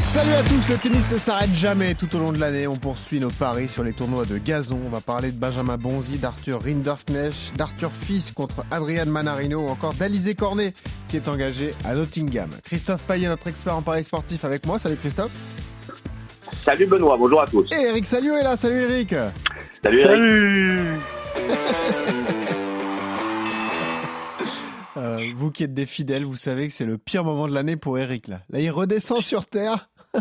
Salut à tous, le tennis ne s'arrête jamais tout au long de l'année. On poursuit nos paris sur les tournois de gazon. On va parler de Benjamin Bonzi, d'Arthur Rinderknecht, d'Arthur Fils contre Adrian Manarino ou encore d'Alizé Cornet qui est engagé à Nottingham. Christophe Payet, notre expert en paris sportif avec moi. Salut Christophe. Salut Benoît, bonjour à tous. Et Eric Salio est là. Salut Eric. Salut Eric. Euh, vous qui êtes des fidèles, vous savez que c'est le pire moment de l'année pour Eric là. Là, il redescend sur terre.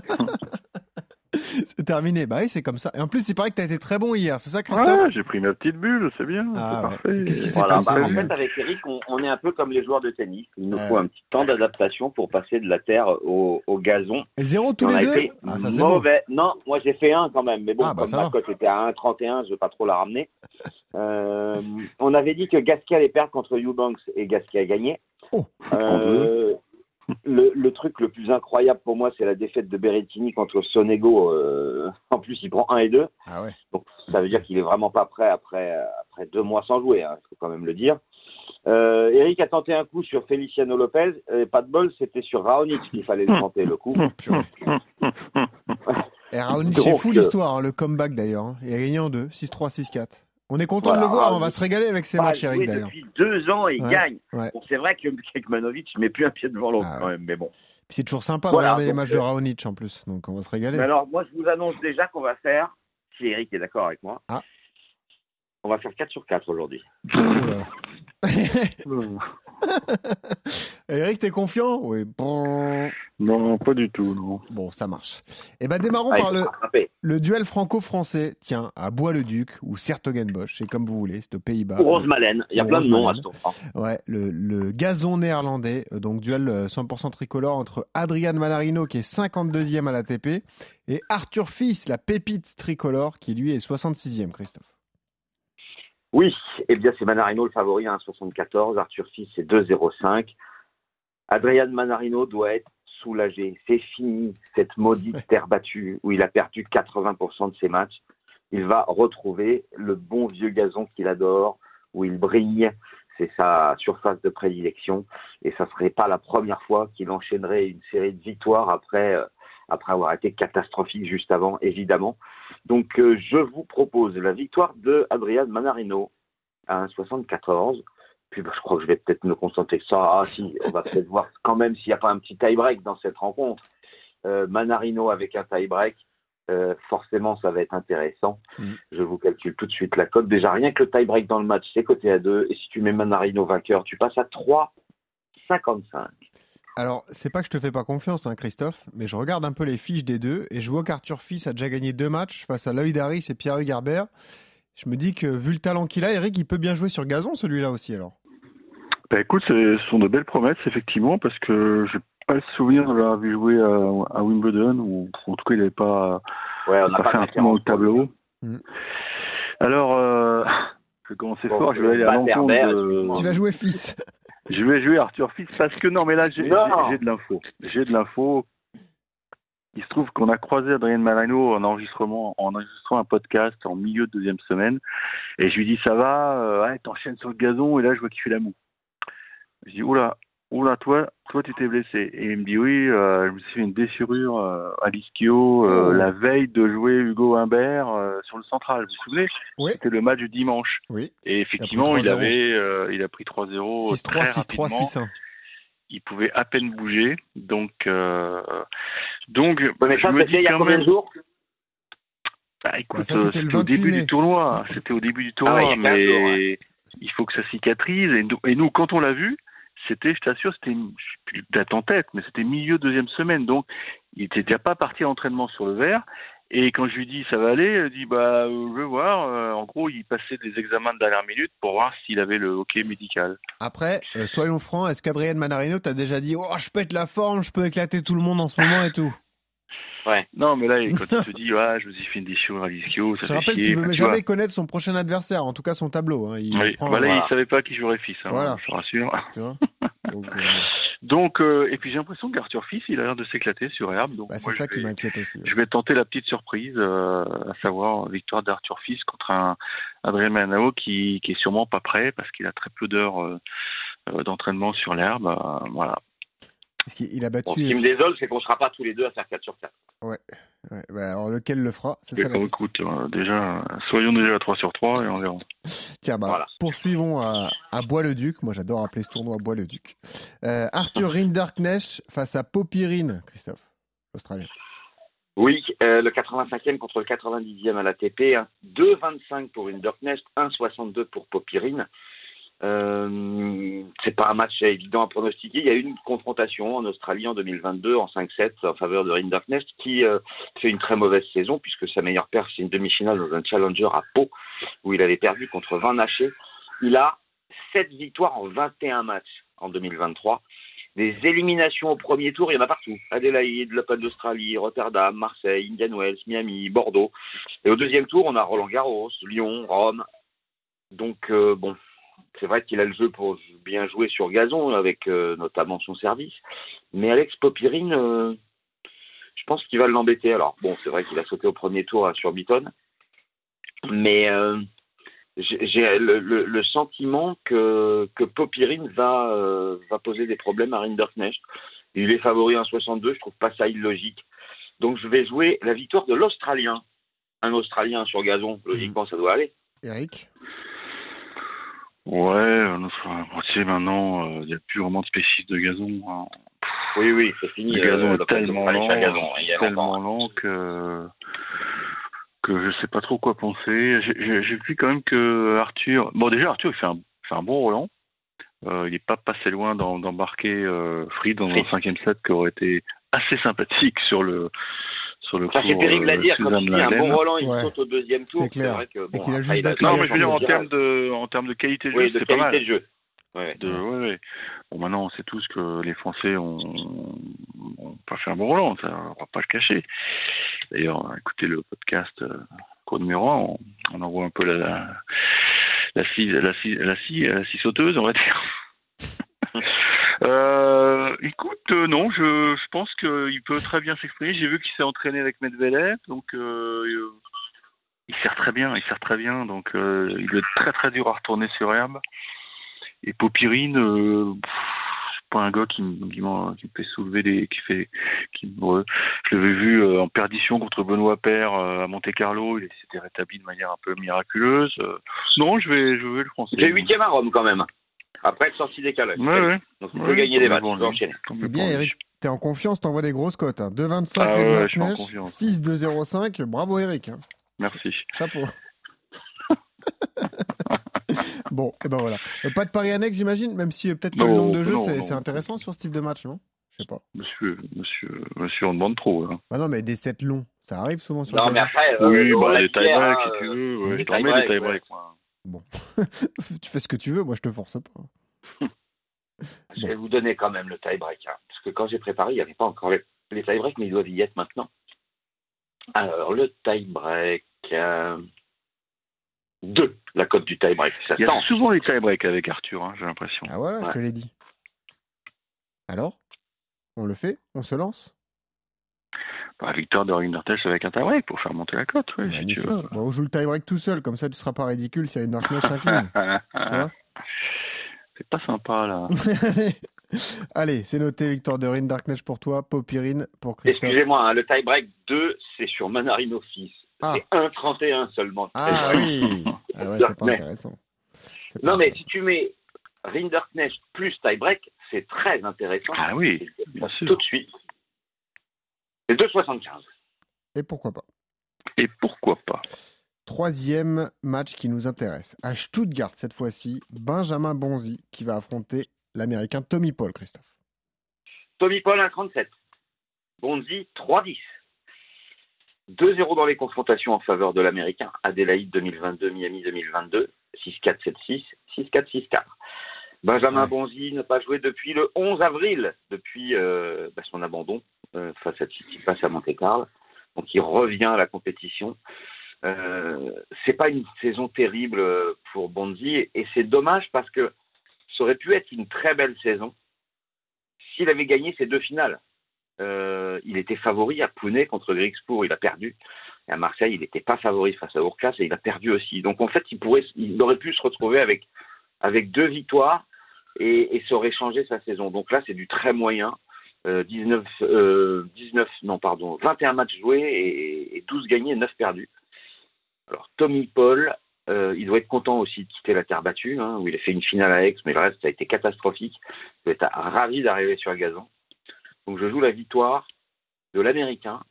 c'est terminé. Bah oui, c'est comme ça. Et en plus, il paraît que tu as été très bon hier, c'est ça, Christophe Ouais, j'ai pris ma petite bulle, c'est bien, Ah, c'est ouais. parfait. Qu'est-ce qui s'est Voilà, passé bah, en hier fait, avec Eric, on, on est un peu comme les joueurs de tennis. Il nous Ouais. faut un petit temps d'adaptation pour passer de la terre au, au gazon. Et zéro tous on les deux été Ah, ça mauvais. Non, moi j'ai fait un quand même, mais bon, Ah, bah, comme ça cote était à 1,31, je vais pas trop la ramener. Euh, on avait dit que Gasquet allait perdre contre Eubanks et Gasquet a gagné. Oh. Euh, le, le truc le plus incroyable pour moi, c'est la défaite de Berrettini contre Sonego. Euh, en plus, il prend 1 et 2. Ah ouais. Donc ça veut dire qu'il est vraiment pas prêt après, après deux mois sans jouer, il faut quand même le dire. Euh, Eric a tenté un coup sur Feliciano Lopez, et pas de bol, c'était sur Raonic qu'il fallait le tenter le coup. Et Raonic, Donc, c'est fou euh, l'histoire, hein, le comeback d'ailleurs. hein. Il a gagné en deux, 6-3, 6-4. On est content de le voir, on va se régaler avec ces matchs, Eric d'ailleurs. depuis deux ans et il Ouais, gagne. ouais. Bon, c'est vrai que Kekmanovic ne met plus un pied devant l'autre Ah quand même, mais bon. C'est toujours sympa de Voilà, regarder les matchs de euh, Raonic en plus, donc on va se régaler. Mais alors, moi, je vous annonce déjà qu'on va faire, si Eric est d'accord avec moi, Ah. on va faire 4 sur 4 aujourd'hui. Eric, t'es confiant? Oui. Bon, Non, pas du tout, non. bon, ça marche. Et ben démarrons Ah, par le, duel franco-français. Tiens, à Bois-le-Duc ou Sertogenbosch, c'est comme vous voulez, c'est aux Pays-Bas. Ou Rosemalen, il y a plein de noms à ce tour. hein. Ouais, le, le gazon néerlandais, euh, donc duel euh, 100% tricolore entre Adrian Manarino qui est 52e à l'ATP et Arthur Fils, la pépite tricolore qui lui est 66e, Christophe. Oui, eh bien c'est Manarino le favori à 1,74, Arthur Fils c'est 2,05. Adrian Manarino doit être soulagé. C'est fini cette maudite terre battue où il a perdu 80% de ses matchs. Il va retrouver le bon vieux gazon qu'il adore, où il brille. C'est sa surface de prédilection. Et ça serait pas la première fois qu'il enchaînerait une série de victoires après, euh, après avoir été catastrophique juste avant, évidemment. Donc, euh, je vous propose la victoire de Adrian Manarino à 1,74. Puis, bah, je crois que je vais peut-être me concentrer que ça. Ah, si, on va peut-être voir quand même s'il n'y a pas un petit tie-break dans cette rencontre. Euh, Manarino avec un tie-break, euh, forcément, ça va être intéressant. Mhm. Je vous calcule tout de suite la cote. Déjà, rien que le tie-break dans le match, c'est coté à 2. Et si tu mets Manarino vainqueur, tu passes à 3,55. Alors, c'est pas que je te fais pas confiance, hein, Christophe, mais je regarde un peu les fiches des deux et je vois qu'Arthur Fils a déjà gagné deux matchs face à Lloyd Harris et Pierre-Hugues. Je me dis que vu le talent qu'il a, Eric, il peut bien jouer sur gazon celui-là aussi alors. Bah écoute, ce sont de belles promesses, effectivement, parce que j'ai pas le souvenir de l'avoir vu jouer à, à Wimbledon, ou en tout cas, il n'avait pas, Ouais, on n'a pas pas fait de un bon référence. tableau. Mm. Alors, euh, je vais commencer Bon, fort, je vais aller à l'encontre de... Tu vas jouer Fils. Je vais jouer Arthur Fils parce que non, mais là j'ai de l'info. J'ai de l'info. Il se trouve qu'on a croisé Adrien Malano en enregistrement, en enregistrant un podcast en milieu de deuxième semaine, et je lui dis ça va, euh, ouais, t'enchaînes sur le gazon, et là je vois qu'il fait la moue. Je dis oula, oula, toi, toi tu t'es blessé, et il me dit oui, euh, je me suis fait une déchirure euh, à l'ischio euh, Oh. la veille de jouer Hugo Humbert euh, sur le central. Vous vous souvenez Oui. C'était le match du dimanche. Oui. Et effectivement, il, 3-0. avait, euh, il a pris 3-0 6-3, très 6-3, rapidement. 6-1. Il pouvait à peine bouger. Donc, euh, donc mais je ça, me c'était il dis y a quand combien même. de jours Bah, écoute, Bah, c'était au 28 début mai. du tournoi. C'était au début du tournoi, Ah ouais, il mais jours, ouais. il faut que ça cicatrise. Et nous, et nous, quand on l'a vu, c'était, je t'assure, c'était, plus date en tête, mais c'était milieu deuxième semaine. Donc, il était déjà pas parti à l'entraînement sur le verre. Et quand je lui dis ça va aller, il dit bah euh, je vais voir. Euh, en gros, il passait des examens de dernière minute pour voir s'il avait le hockey médical. Après, euh, soyons francs, est-ce qu'Adrien Manarino t'a déjà dit Oh, je pète la forme, je peux éclater tout le monde en ce moment et tout? Ouais. Non, mais là, quand il te dit ouais, je me suis fait une déchirure à l'ischio, ça Je fait rappelle qu'il veut Enfin, tu jamais vois. connaître son prochain adversaire, en tout cas son tableau. hein. Il Oui, prend- bah là, voilà. il savait pas qui jouerait fils, hein, Voilà. je te rassure. tu vois? Donc, euh, Donc, euh, et puis j'ai l'impression qu'Arthur Fils, il a l'air de s'éclater sur herbe. Donc Bah, c'est ça qui m'inquiète aussi. Je vais tenter la petite surprise, euh, à savoir victoire d'Arthur Fils contre un Adrien Manao qui, qui est sûrement pas prêt parce qu'il a très peu d'heures d'entraînement sur l'herbe. voilà. Parce qu'il il a Bon, ce qui me désole, c'est qu'on ne sera pas tous les deux à faire 4 sur 4. Ouais, bah, alors lequel le fera? C'est ça la question. écoute, euh, déjà, soyons déjà à 3 sur 3 et on verra. Tiens, bah, Voilà. poursuivons à, à Bois-le-Duc. Moi, j'adore appeler ce tournoi Bois-le-Duc. Euh, Arthur Rinderknecht face à Popirine, Christophe, Australien. Oui, euh, le 85e contre le 90e à l'ATP. hein. 2,25 pour Hinderknecht, 1,62 pour Popirine. Euh, c'est pas un match évident à pronostiquer. Il y a eu une confrontation en Australie en 2022 en 5-7 en faveur de Rinderknecht qui euh, fait une très mauvaise saison puisque sa meilleure perf c'est une demi-finale dans un challenger à Pau où il avait perdu contre Van Haché. Il a 7 victoires en 21 matchs en 2023. Des éliminations au premier tour, il y en a partout. Adélaïde, l'Open d'Australie, Rotterdam, Marseille, Indian Wells, Miami, Bordeaux. Et au deuxième tour, on a Roland Garros, Lyon, Rome. Donc, euh, bon, c'est vrai qu'il a le jeu pour bien jouer sur gazon, avec euh, notamment son service. Mais Alex Popirine, euh, je pense qu'il va l'embêter. Alors, bon, c'est vrai qu'il a sauté au premier tour à sur Beaton. Mais euh, j'ai le, sentiment que, que va poser des problèmes à Rinderknecht. Il est favori en 62, je trouve pas ça illogique. Donc je vais jouer la victoire de l'Australien. Un Australien sur gazon, logiquement ça doit aller. Eric? Ouais, euh, tu sais, maintenant, euh, il n'y a plus vraiment de spécistes de gazon. hein. Oui, oui, c'est fini. Le gazon euh, est l'Open tellement lent, gazon, tellement longtemps. lent que que je sais pas trop quoi penser. J'ai- vu quand même que Arthur, bon déjà Arthur il fait un, fait un bon Roland. Euh, il n'est pas passé loin d'embarquer euh, Fried dans un Fried. cinquième set qui aurait été assez sympathique sur le sur le Ça c'est cours, terrible à euh, dire, comme Suzanne tu dis, un bon Roland, il Ouais. saute au deuxième tour. C'est clair. vrai que, Et bon, qu'il a juste a fait Non, mais je veux dire en termes de en termes de qualité de jeu, Oui, de c'est pas mal. qualité de jeu. Ouais. De, ouais, ouais. Bon, maintenant, on sait tous que les Français ont, ont pas fait un bon Roland, ça, on va pas le cacher. D'ailleurs, écoutez le podcast euh, cours numéro 1, on, on en voit un peu la, la, la, scie, la, scie, la, scie, la scie sauteuse, on va dire. euh, écoute, euh, non, je, je pense qu'il peut très bien s'exprimer. J'ai vu qu'il s'est entraîné avec Medvedev, donc euh, il sert très bien, il sert très bien, donc il est très très dur à retourner sur herbe. Et Popirine, c'est pas un gars qui, qui, qui me fait soulever des, qui fait, qui, je l'avais vu en perdition contre Benoît euh, à Monte Carlo, il s'était rétabli de manière un peu miraculeuse. Non, je vais, je vais le français. Est huitième à Rome quand même. Après être sorti décalage. Ouais, ouais. Donc il Ouais, peut gagner des matchs, bon, enchaîner. C'est bien, Eric. T'es en confiance, t'envoies des grosses cotes. Hein. 2,25 Ah ouais, Rinderknecht, je suis en confiance. fils de 0,5. Bravo, Eric. hein. Merci. Chapeau. bon, et ben voilà. Euh, Pas de pari annexe, j'imagine, même si euh, peut-être que le nombre de jeux, c'est intéressant sur ce type de match, non? Je sais pas. Monsieur, monsieur, monsieur, on demande trop. Hein. Bah non, mais des sets longs, ça arrive souvent sur Non, le mais après, euh, oui, on bah, l'a les tie-breaks, si tu euh, veux. Ouais, les je t'en mets tie-breaks, des tie-breaks. moi. tu fais ce que tu veux, moi je te force pas. Je vais vous donner quand même le tie-break. hein, parce que quand j'ai préparé, il n'y avait pas encore les, les tie-breaks, mais ils doivent y être maintenant. Alors, le tie-break. 2, la cote du tie-break. Ça Il y a tente. souvent les tie-breaks avec Arthur, hein, j'ai l'impression. Ah voilà, je Ouais. te l'ai dit. Alors On le fait On se lance? Bah, victoire de Rindertesh avec un tie-break pour faire monter la cote, oui, si tu veux. Bon, on joue le tie-break tout seul, comme ça tu seras pas ridicule si Rinderknecht s'incline. vois? C'est pas sympa là. Allez, c'est noté, victoire de Rinderknecht pour toi, Popirine pour Christophe. Excusez-moi, hein, le tie-break 2, c'est sur Manarino 6. Ah. C'est 1,31 seulement. Ah oui Ah ouais, c'est pas Mais- intéressant. Pas Non, mais si tu mets Rinderknecht plus tie-break, c'est très intéressant. Ah oui, bien sûr. Tout de suite. C'est 2,75. Et pourquoi pas Et pourquoi pas Troisième match qui nous intéresse. À Stuttgart, cette fois-ci, Benjamin Bonzi qui va affronter l'Américain Tommy Paul, Christophe. Tommy Paul 1,37. Bonzi 3,10. 2-0 dans les confrontations en faveur de l'Américain. Adélaïde 2022, Miami 2022. 6-4, 7-6, 6-4, 6-4. Benjamin Ouais. Bonzi n'a pas joué depuis le 11 avril, depuis euh, bah, son abandon euh, face à Tsitsipas à Monte-Carlo. Donc il revient à la compétition. Euh, c'est pas une saison terrible euh, pour Bonzi et, et c'est dommage parce que ça aurait pu être une très belle saison s'il avait gagné ces deux finales, euh, il était favori à Pune contre Grigspur, il a perdu. Et à Marseille, il n'était pas favori face à Urcas et il a perdu aussi. Donc en fait, il, pourrait, il aurait pu se retrouver avec, avec deux victoires et, et ça aurait changé sa saison. Donc là, c'est du très moyen. Euh, 19, euh, 19, non pardon, 21 matchs joués et, et 12 gagnés, 9 perdus. Alors Tommy Paul, euh, il doit être content aussi de quitter la terre battue, hein, où il a fait une finale à Aix, mais le reste ça a été catastrophique. Il doit être ravi d'arriver sur le gazon. Donc je joue la victoire de l'Américain.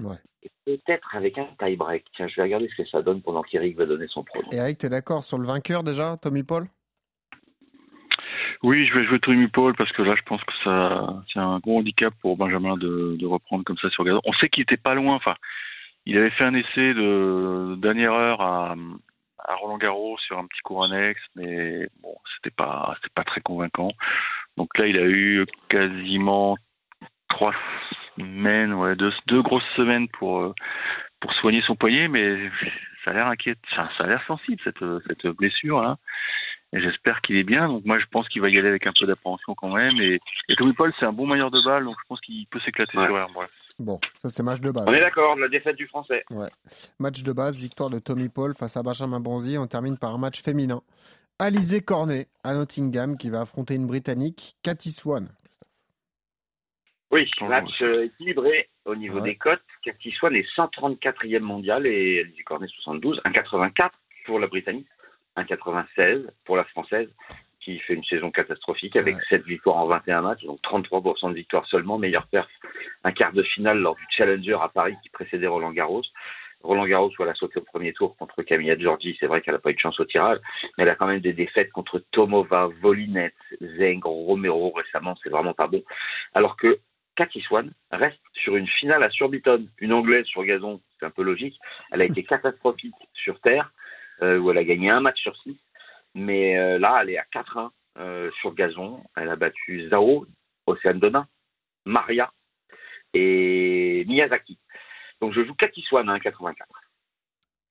Ouais. Et peut-être avec un tie-break. Tiens, je vais regarder ce que ça donne pendant qu'Eric va donner son pronom. Eric, t'es d'accord sur le vainqueur déjà, Tommy Paul? Oui, je vais jouer Tommy Paul parce que là, je pense que ça, c'est un gros handicap pour Benjamin de, de reprendre comme ça sur gazon. On sait qu'il était pas loin. Enfin, il avait fait un essai de dernière heure à, à Roland Garros sur un petit cours annexe, mais bon, c'était pas, c'était pas très convaincant. Donc là, il a eu quasiment trois semaines, ouais, deux, deux grosses semaines pour euh, pour soigner son poignet, mais ça a l'air inquiète, ça, ça a l'air sensible cette cette blessure là. Et j'espère qu'il est bien. Donc moi, je pense qu'il va y aller avec un peu d'appréhension quand même. Et, et Tommy Paul, c'est un bon mailleur de balle, donc je pense qu'il peut s'éclater Ouais. sur ouais. Bon, ça c'est match de base. On est d'accord, la défaite du Français. Match de base, victoire de Tommy Paul face à Benjamin Bonzi. On termine par un match féminin. Alizé Cornet à Nottingham qui va affronter une Britannique, Cathy Swan. Oui, Oh, match euh, équilibré au niveau Ouais. des cotes. Cathy Swan est 134e mondial et Alizé Cornet 72. 1,84 pour la Britannique, 1,96 pour la Française qui fait une saison catastrophique avec Ouais. 7 victoires en 21 matchs, donc 33% de victoires seulement, meilleure perf, un quart de finale lors du Challenger à Paris qui précédait Roland Garros. Roland Garros, où elle a sauté au premier tour contre Camilla Giorgi, c'est vrai qu'elle n'a pas eu de chance au tirage, mais elle a quand même des défaites contre Tomova, Volinets, Zeng, Romero récemment, c'est vraiment pas bon. Alors que Cathy Swan reste sur une finale à Surbiton, une anglaise sur gazon, c'est un peu logique. Elle a été catastrophique sur terre, euh, où elle a gagné un match sur six, mais euh, là, elle est à 4-1 euh, sur gazon. Elle a battu Zhao, Océane Donna, Maria et Miyazaki. Donc je joue Cathy Swan à 1,84.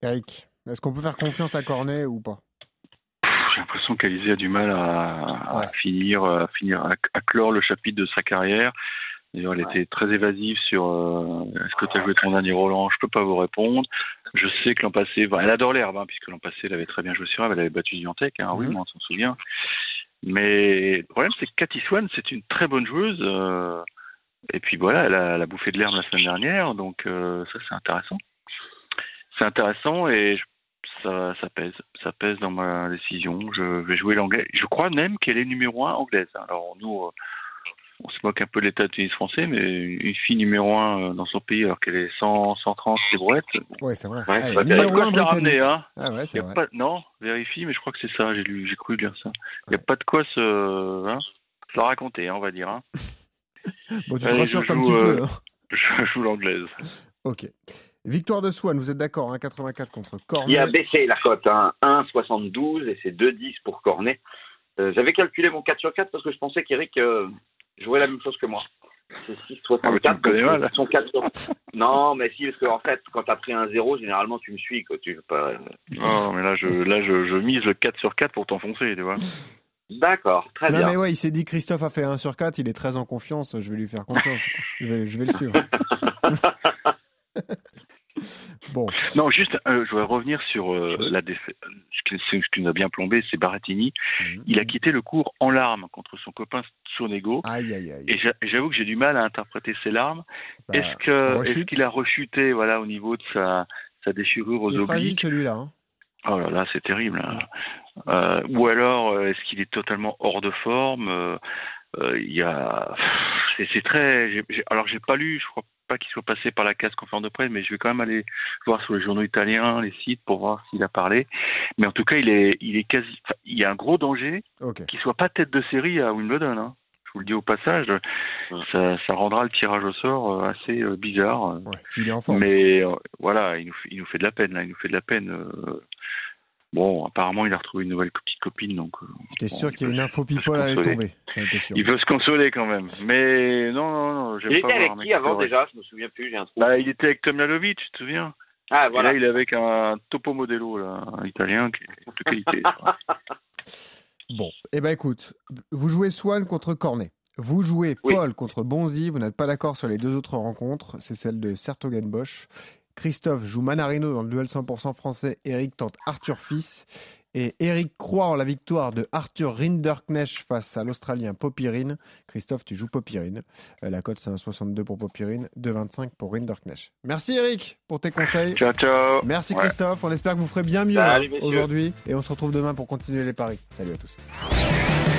Eric, est-ce qu'on peut faire confiance à Cornet ou pas? J'ai l'impression qu'Alizé a du mal à, à Ouais. finir, à finir, à, à clore le chapitre de sa carrière. D'ailleurs, elle Ouais. était très évasive sur euh, est-ce que tu as joué ton dernier Roland? Je peux pas vous répondre. Je sais que l'an passé, elle adore l'herbe, hein, puisque l'an passé, elle avait très bien joué sur herbe, elle avait battu Zviantec, hein, oui, Mhm. moi, on s'en souvient. Mais le problème, c'est que Cathy Swan, c'est une très bonne joueuse. euh, et puis voilà, elle a, elle a bouffé de l'herbe la semaine dernière, donc euh, ça, c'est intéressant. C'est intéressant et je- ça, ça pèse. Ça pèse dans ma décision. Je vais jouer l'anglais. Je crois même qu'elle est numéro un anglaise. Alors nous, on se moque un peu de l'état de tennis français, mais une fille numéro un euh, dans son pays alors qu'elle est 100, 130 les brouettes, Ouais, c'est vrai. Ouais, Allez, ça il y a numéro pas un de quoi se la britannique. ramener, hein. Ah ouais, c'est vrai. pas, non, vérifie, mais je crois que c'est ça. J'ai lu, j'ai cru lire ça. Il n'y a pas de quoi se, hein, se la raconter, hein, on va dire. Hein. Bon, tu te rassures je comme joue, tu euh, peux. hein. Je joue l'anglaise. Ok. Victoire de Swan, vous êtes d'accord, 1,84 contre Il a Cornet. baissé la cote, hein, 1,72 et c'est 2,10 pour Cornet. Euh, J'avais calculé mon 4 sur 4 parce que je pensais qu'Eric euh, jouait la même chose que moi. C'est Ah, mais tu me 6,64. connais donc mal. son 4 sur- Non, mais si, parce qu'en fait, quand tu as pris un 0, généralement tu me suis. Quoi. Tu veux pas... Non, mais là, je, là, je, je mise le 4 sur 4 pour t'enfoncer, tu vois. D'accord, très Non, bien. mais ouais, il s'est dit Christophe a fait 1 sur 4, il est très en confiance, je vais lui faire confiance. je, vais, je vais le suivre. bon, Non, juste, euh, je voudrais revenir sur euh, la défaite. Ce qui, nous a bien plombé, c'est Baratini. Mhm. Il a quitté le cours en larmes contre son copain Sonego. aïe aïe aïe. Et j'a- j'avoue que j'ai du mal à interpréter ces larmes. Bah, est-ce qu'il a rechuté voilà au niveau de sa sa déchirure aux obliques celui-là. hein. Oh là là, c'est terrible. hein. Euh, ou alors euh, est-ce qu'il est totalement hors de forme? Euh, euh, y a c'est très. alors j'ai pas lu, je crois pas qu'il soit passé par la case conférence de presse, mais je vais quand même aller voir sur les journaux italiens, les sites pour voir s'il a parlé. Mais en tout cas, il est il est quasi. il y a un gros danger Ok. qu'il soit pas tête de série à Wimbledon. Hein. Je vous le dis au passage, ça, ça rendra le tirage au sort euh, assez euh, bizarre. Ouais, s'il est en forme. Mais euh, voilà, il nous, fait, il nous fait de la peine, là, il nous fait de la peine. euh. Bon, apparemment, il a retrouvé une nouvelle petite copine, donc euh, J'étais bon, sûr il qu'il y a peut une se- info il peut se people consoler. tomber. Il veut se consoler quand même. Mais non, non, non, Il pas était avec qui avant déjà? Je me souviens plus, j'ai un trou. bah, Il était avec Tom Lalovic, tu te souviens? Ah, Et voilà. là, il est avec un Topo Modelo, là, un italien qui est de qualité. Bon, eh ben écoute, vous jouez Swan contre Cornet. Vous jouez Oui. Paul contre Bonzi, vous n'êtes pas d'accord sur les deux autres rencontres, c'est celle de Sertogenbosch. Christophe joue Manarino dans le duel 100% français, Eric tente Arthur Fils. Et Eric croit en la victoire de Arthur Rinderknecht face à l'Australien Popirine. Christophe, tu joues Popirine. Euh, la cote, c'est un 62 pour Popirine, 2,25 pour Rinderknecht. Merci Eric pour tes conseils. Ciao, ciao. Merci Ouais. Christophe, on espère que vous ferez bien mieux hein, aujourd'hui. Et on se retrouve demain pour continuer les paris. Salut à tous.